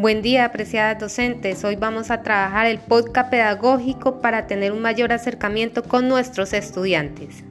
Buen día, apreciadas docentes. Hoy vamos a trabajar el podcast pedagógico para tener un mayor acercamiento con nuestros estudiantes.